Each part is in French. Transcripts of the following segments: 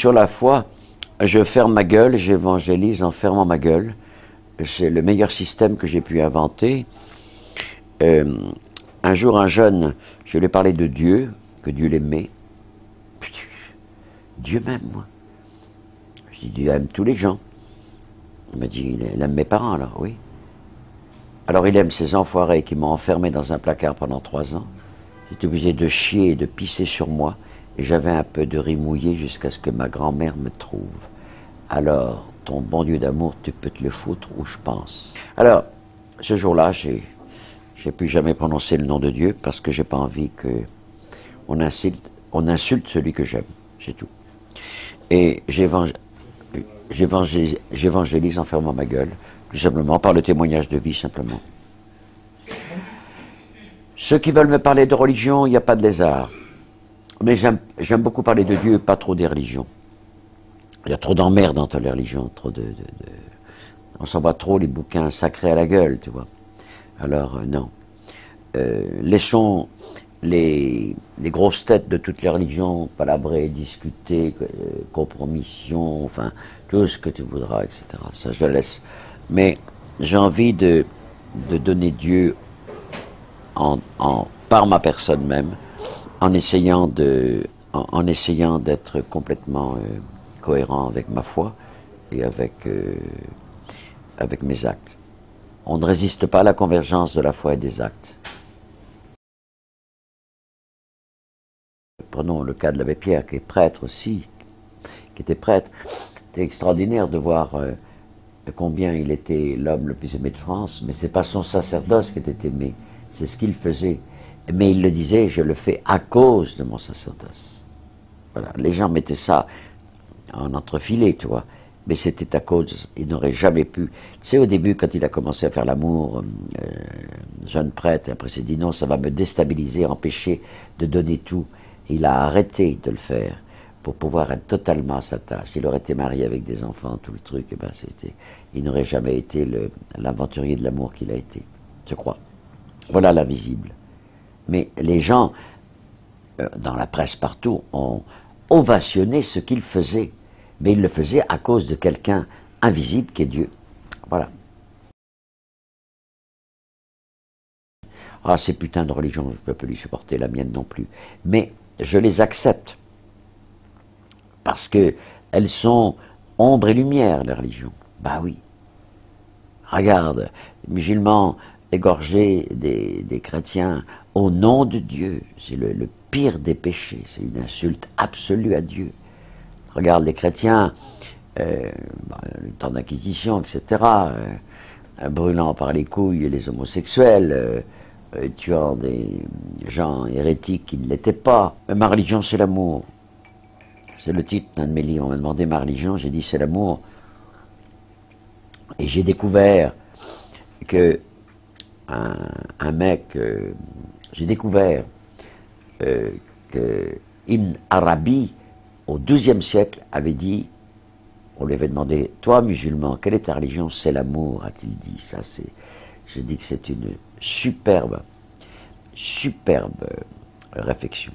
Sur la foi, je ferme ma gueule, j'évangélise en fermant ma gueule. C'est le meilleur système que j'ai pu inventer. Euh, un jour, un jeune, je lui ai parlé de Dieu, que Dieu l'aimait. Dieu m'aime, moi. Je dit, Dieu aime tous les gens. Il m'a dit, il aime mes parents, alors, oui. Alors il aime ces enfoirés qui m'ont enfermé dans un placard pendant trois ans. J'étais obligé de chier et de pisser sur moi, j'avais un peu de riz mouillé jusqu'à ce que ma grand-mère me trouve. Alors, ton bon Dieu d'amour, tu peux te le foutre où je pense. Alors, ce jour-là, j'ai, j'ai plus jamais prononcé le nom de Dieu parce que j'ai pas envie que on insulte, on insulte celui que j'aime. C'est tout. Et j'évangélise en fermant ma gueule, tout simplement par le témoignage de vie, simplement. Ceux qui veulent me parler de religion, il n'y a pas de lézard. Mais j'aime beaucoup parler de Dieu, pas trop des religions. Il y a trop d'emmerdes entre les religions, trop de, on s'envoie trop les bouquins sacrés à la gueule, tu vois. Alors euh, non. Euh, laissons les, grosses têtes de toutes les religions palabrer, discuter, euh, compromission, enfin tout ce que tu voudras, etc. Ça je laisse. Mais j'ai envie de, de donner Dieu en, en, par ma personne même, en essayant de, en, essayant d'être complètement cohérent avec ma foi et avec, euh, avec mes actes. On ne résiste pas à la convergence de la foi et des actes. Prenons le cas de l'abbé Pierre, qui est prêtre aussi, qui était prêtre. C'était extraordinaire de voir euh, combien il était l'homme le plus aimé de France, mais c'est pas son sacerdoce qui était aimé, c'est ce qu'il faisait. Mais il le disait, je le fais à cause de mon sacerdoce. Voilà, les gens mettaient ça en entrefilet, tu vois. Mais c'était à cause, il n'aurait jamais pu. Tu sais, au début, quand il a commencé à faire l'amour, euh, jeune prêtre, après il s'est dit non, ça va me déstabiliser, empêcher de donner tout. il a arrêté de le faire pour pouvoir être totalement à sa tâche. Il aurait été marié avec des enfants, tout le truc, et ben c'était, il n'aurait jamais été l'aventurier de l'amour qu'il a été, je crois. Voilà l'invisible. Mais les gens, euh, dans la presse partout, ont ovationné ce qu'il faisait mais il le faisait à cause de quelqu'un invisible qui est Dieu. Voilà. Ah, ces putains de religions, je ne peux plus les supporter, la mienne non plus. Mais je les accepte. Parce que elles sont ombre et lumière, les religions. Bah oui. Regarde, les musulmans égorger des, chrétiens au nom de Dieu, c'est le pire des péchés, c'est une insulte absolue à Dieu. Regarde les chrétiens, euh, bah, le temps d'inquisition, etc., euh, brûlant par les couilles les homosexuels, euh, tuant des gens hérétiques qui ne l'étaient pas. Ma religion, c'est l'amour. C'est le titre d'un de mes livres. On m'a demandé ma religion, j'ai dit c'est l'amour. Et j'ai découvert que un, mec, j'ai découvert que Ibn Arabi, au XIIe siècle, avait dit, on lui avait demandé, toi musulman, quelle est ta religion? C'est l'amour, a-t-il dit. Ça, c'est, je dis que c'est une superbe, superbe réflexion.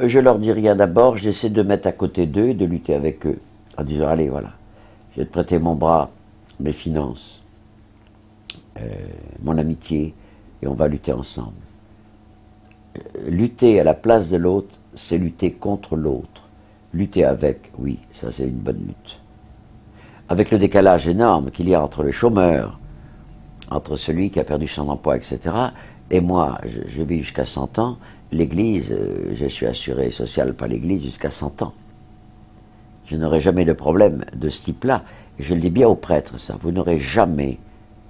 Je leur dis rien d'abord, j'essaie de mettre à côté d'eux et de lutter avec eux, en disant, allez, voilà, je vais te prêter mon bras, mes finances, euh, mon amitié, et on va lutter ensemble lutter à la place de l'autre, c'est lutter contre l'autre. Lutter avec, oui, ça c'est une bonne lutte. Avec le décalage énorme qu'il y a entre le chômeur, entre celui qui a perdu son emploi, etc., et moi, je, vis jusqu'à 100 ans, l'Église, euh, je suis assuré social par l'Église jusqu'à 100 ans. Je n'aurai jamais de problème de ce type-là. Je le dis bien aux prêtres, ça. Vous n'aurez jamais,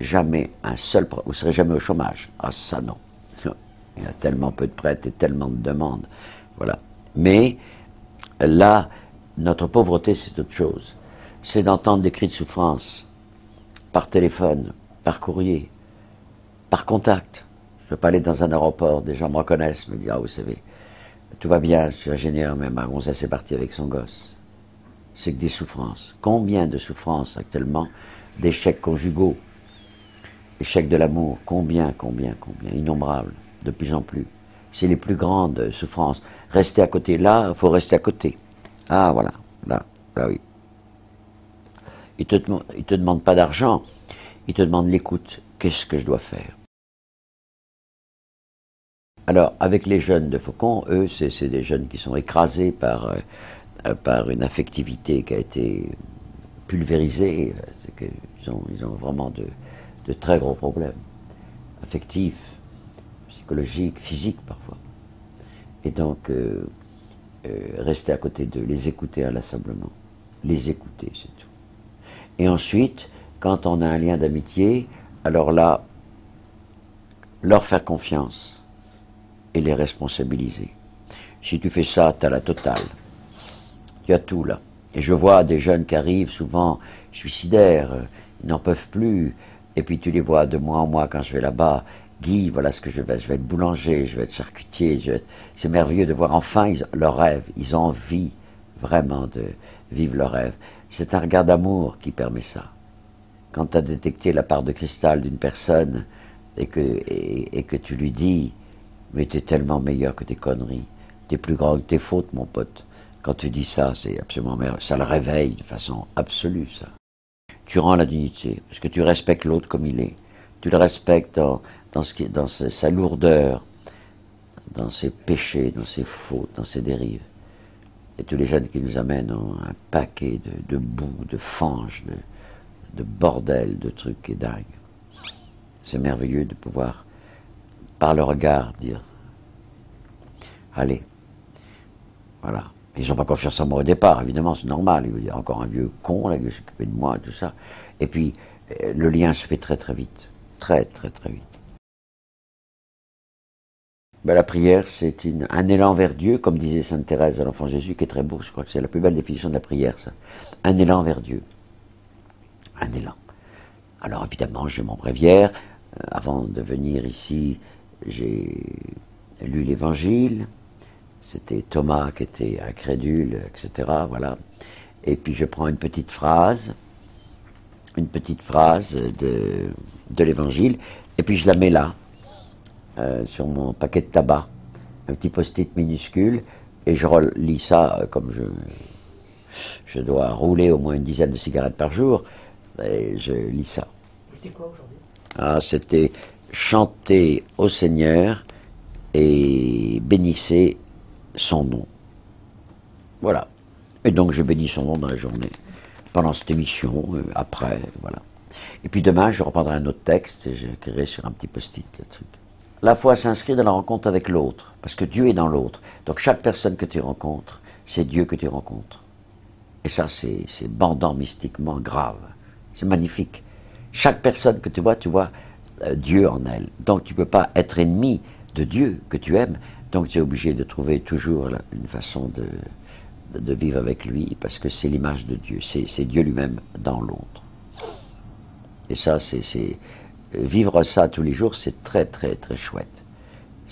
jamais un seul problème. Vous ne serez jamais au chômage. Ah, ça non. Il y a tellement peu de prêtres et tellement de demandes. Voilà. Mais là, notre pauvreté, c'est autre chose. C'est d'entendre des cris de souffrance par téléphone, par courrier, par contact. Je ne peux pas aller dans un aéroport, des gens me reconnaissent, me disent Ah, vous savez, tout va bien, je suis ingénieur, mais ma gonzesse est partie avec son gosse. C'est que des souffrances. Combien de souffrances actuellement D'échecs conjugaux, échecs de l'amour, combien, combien, combien, innombrables de plus en plus. c'est les plus grandes souffrances. Rester à côté, là, il faut rester à côté. Ah, voilà, là, là, oui. Il ne te, te demande pas d'argent, il te demande l'écoute. Qu'est-ce que je dois faire? Alors, avec les jeunes de Faucon, eux, c'est des jeunes qui sont écrasés par, euh, par une affectivité qui a été pulvérisée. Ils ont, ils ont vraiment de, de très gros problèmes, affectifs, psychologiques, physiques parfois. Et donc, euh, euh, rester à côté d'eux, les écouter inlassablement, les écouter, c'est tout. Et ensuite, quand on a un lien d'amitié, alors là, leur faire confiance et les responsabiliser. Si tu fais ça, tu as la totale. Tu as tout là. Et je vois des jeunes qui arrivent souvent suicidaires, ils n'en peuvent plus. Et puis tu les vois de mois en mois quand je vais là-bas. Guy, voilà ce que je vais. Je vais être boulanger, je vais être charcutier. C'est merveilleux de voir enfin leur rêve. Ils ont envie vraiment de vivre leur rêve. C'est un regard d'amour qui permet ça. Quand tu as détecté la part de cristal d'une personne et que, et que tu lui dis mais tu es tellement meilleur que tes conneries. T'es plus grand que tes fautes, mon pote. Quand tu dis ça, c'est absolument merveilleux. Ça le réveille de façon absolue, ça. Tu rends la dignité, parce que tu respectes l'autre comme il est. Tu le respectes dans, sa lourdeur, dans ses péchés, dans ses fautes, dans ses dérives. Et tous les jeunes qui nous amènent ont un paquet de, de boue, de fange, de, de bordel, de trucs qui est dingue. C'est merveilleux de pouvoir par le regard, dire Allez, voilà. Ils n'ont pas confiance en moi au départ, évidemment, c'est normal. Il y a encore un vieux con là qui s'occupait de moi, tout ça. Et puis, euh, le lien se fait très très vite. Très très très vite. Ben, la prière, c'est un élan vers Dieu, comme disait Sainte Thérèse à l'enfant Jésus, qui est très beau. Je crois que c'est la plus belle définition de la prière, ça. Un élan vers Dieu. Un élan. Alors évidemment, j'ai mon bréviaire. Euh, avant de venir ici, j'ai lu l'Évangile, c'était Thomas qui était incrédule, etc. Voilà. Et puis je prends une petite phrase, une petite phrase de, de l'Évangile, et puis je la mets là, euh, sur mon paquet de tabac, un petit post-it minuscule, et je relis ça euh, comme je, je dois rouler au moins une dizaine de cigarettes par jour, et je lis ça. Et c'est quoi aujourd'hui? Ah, c'était chantez au Seigneur et bénissez son nom. Voilà. Et donc je bénis son nom dans la journée, pendant cette émission, euh, après, voilà. Et puis demain, je reprendrai un autre texte et j'écrirai sur un petit post-it le truc. La foi s'inscrit dans la rencontre avec l'autre, parce que Dieu est dans l'autre. Donc chaque personne que tu rencontres, c'est Dieu que tu rencontres. Et ça, c'est bandant mystiquement grave. C'est magnifique. Chaque personne que tu vois, tu vois euh, Dieu en elle. Donc tu ne peux pas être ennemi de Dieu que tu aimes. Donc tu es obligé de trouver toujours une façon de, vivre avec lui, parce que c'est l'image de Dieu. C'est Dieu lui-même dans l'autre. Et ça, c'est vivre ça tous les jours, c'est très très très chouette.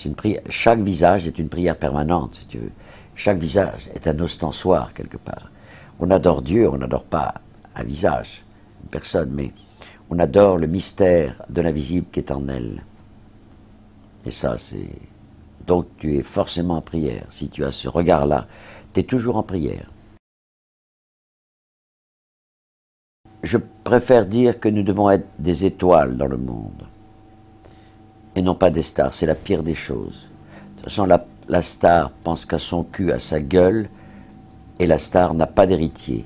Une prière, chaque visage est une prière permanente, si tu veux. Chaque visage est un ostensoir quelque part. On adore Dieu, on n'adore pas un visage, une personne, mais on adore le mystère de l'invisible qui est en elle. Et ça, c'est... Donc tu es forcément en prière. Si tu as ce regard-là, tu es toujours en prière. Je préfère dire que nous devons être des étoiles dans le monde et non pas des stars. C'est la pire des choses. De toute façon, la, star pense qu'à son cul, à sa gueule, et la star n'a pas d'héritier.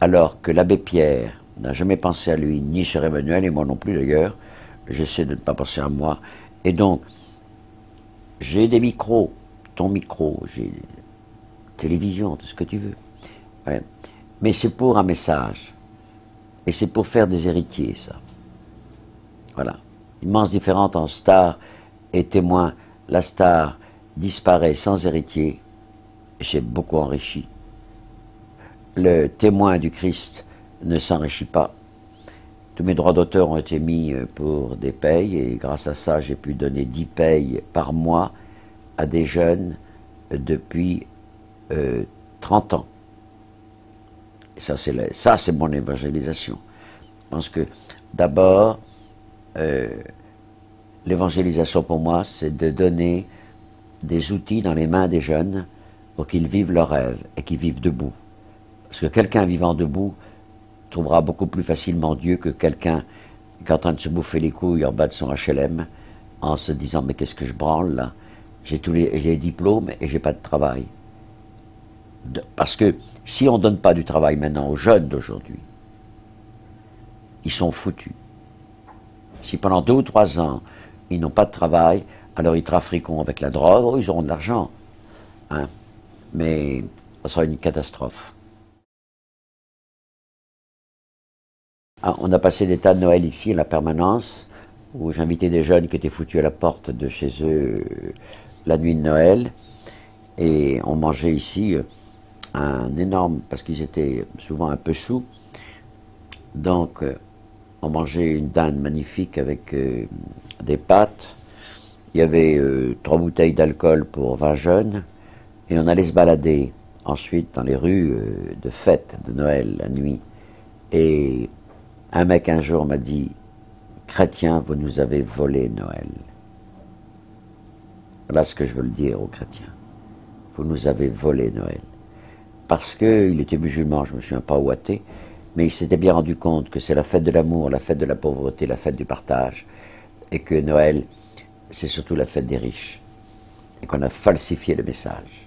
Alors que l'abbé Pierre, n'a jamais pensé à lui, ni cher Emmanuel, et moi non plus d'ailleurs. J'essaie de ne pas penser à moi. Et donc, j'ai des micros, ton micro, j'ai télévision, tout ce que tu veux. Mais c'est pour un message. Et c'est pour faire des héritiers, ça. Voilà. Immense différence entre star et témoin. La star disparaît sans héritier. J'ai beaucoup enrichi. Le témoin du Christ ne s'enrichit pas. Tous mes droits d'auteur ont été mis euh, pour des payes et grâce à ça, j'ai pu donner 10 payes par mois à des jeunes euh, depuis 30 euh, ans. Ça, c'est ça, c'est mon évangélisation. Je que d'abord, l'évangélisation pour moi, c'est de donner des outils dans les mains des jeunes pour qu'ils vivent leurs rêves et qu'ils vivent debout. Parce que quelqu'un vivant debout trouvera beaucoup plus facilement Dieu que quelqu'un qui est en train de se bouffer les couilles en bas de son HLM en se disant mais qu'est-ce que je branle là? J'ai tous les, diplômes et j'ai pas de travail. parce que si on ne donne pas du travail maintenant aux jeunes d'aujourd'hui, ils sont foutus. Si pendant deux ou trois ans, ils n'ont pas de travail, alors ils trafiqueront avec la drogue, oh, ils auront de l'argent. Hein. Mais ça sera une catastrophe. On a passé des tas de Noël ici, à la permanence, où j'invitais des jeunes qui étaient foutus à la porte de chez eux euh, la nuit de Noël. Et on mangeait ici euh, un énorme, parce qu'ils étaient souvent un peu sous. Donc, euh, on mangeait une dinde magnifique avec des pâtes. Il y avait trois bouteilles d'alcool pour 20 jeunes. Et on allait se balader ensuite dans les rues de fête de Noël la nuit. Et un mec un jour m'a dit Chrétien, vous nous avez volé Noël. Voilà ce que je veux le dire aux chrétiens. Vous nous avez volé Noël. Parce qu'il était musulman, je ne me souviens pas ouaté, mais il s'était bien rendu compte que c'est la fête de l'amour, la fête de la pauvreté, la fête du partage, et que Noël, c'est surtout la fête des riches, et qu'on a falsifié le message.